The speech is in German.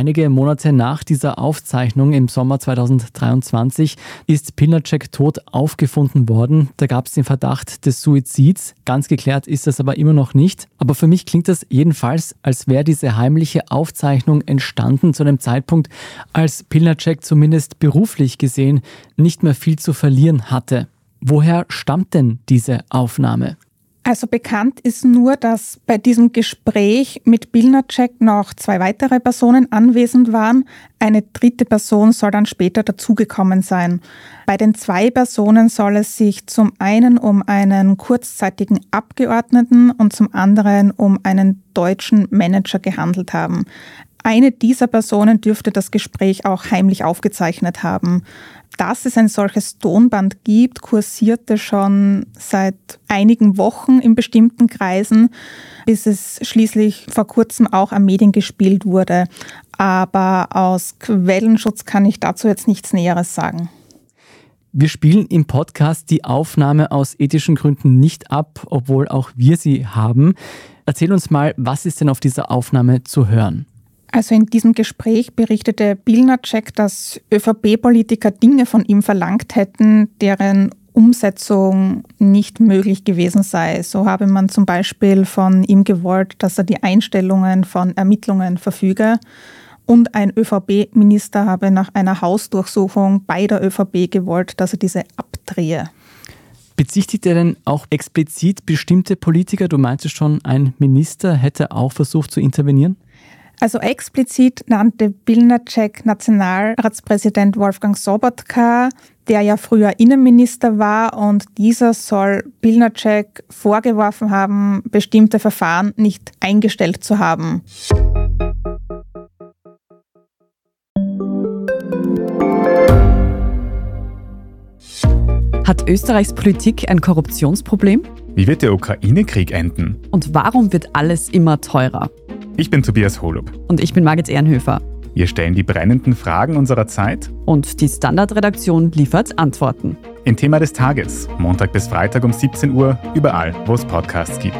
Einige Monate nach dieser Aufzeichnung im Sommer 2023 ist Pilnacek tot aufgefunden worden. Da gab es den Verdacht des Suizids. Ganz geklärt ist das aber immer noch nicht. Aber für mich klingt das jedenfalls, als wäre diese heimliche Aufzeichnung entstanden zu einem Zeitpunkt, als Pilnacek zumindest beruflich gesehen nicht mehr viel zu verlieren hatte. Woher stammt denn diese Aufnahme? Also bekannt ist nur, dass bei diesem Gespräch mit Bilnacek noch zwei weitere Personen anwesend waren. Eine dritte Person soll dann später dazugekommen sein. Bei den zwei Personen soll es sich zum einen um einen kurzzeitigen Abgeordneten und zum anderen um einen deutschen Manager gehandelt haben. Eine dieser Personen dürfte das Gespräch auch heimlich aufgezeichnet haben. Dass es ein solches Tonband gibt, kursierte schon seit einigen Wochen in bestimmten Kreisen, bis es schließlich vor kurzem auch an Medien gespielt wurde. Aber aus Quellenschutz kann ich dazu jetzt nichts Näheres sagen. Wir spielen im Podcast die Aufnahme aus ethischen Gründen nicht ab, obwohl auch wir sie haben. Erzähl uns mal, was ist denn auf dieser Aufnahme zu hören? Also in diesem Gespräch berichtete Bilnacek, dass ÖVP-Politiker Dinge von ihm verlangt hätten, deren Umsetzung nicht möglich gewesen sei. So habe man zum Beispiel von ihm gewollt, dass er die Einstellungen von Ermittlungen verfüge. Und ein ÖVP-Minister habe nach einer Hausdurchsuchung bei der ÖVP gewollt, dass er diese abdrehe. Bezichtigt er denn auch explizit bestimmte Politiker? Du meintest schon, ein Minister hätte auch versucht zu intervenieren? Also explizit nannte Bilnacek Nationalratspräsident Wolfgang Sobotka, der ja früher Innenminister war und dieser soll Bilnacek vorgeworfen haben, bestimmte Verfahren nicht eingestellt zu haben. Hat Österreichs Politik ein Korruptionsproblem? Wie wird der Ukraine-Krieg enden? Und warum wird alles immer teurer? Ich bin Tobias Holub. Und ich bin Margit Ehrenhöfer. Wir stellen die brennenden Fragen unserer Zeit. Und die Standardredaktion liefert Antworten. Im Thema des Tages, Montag bis Freitag um 17 Uhr, überall, wo es Podcasts gibt.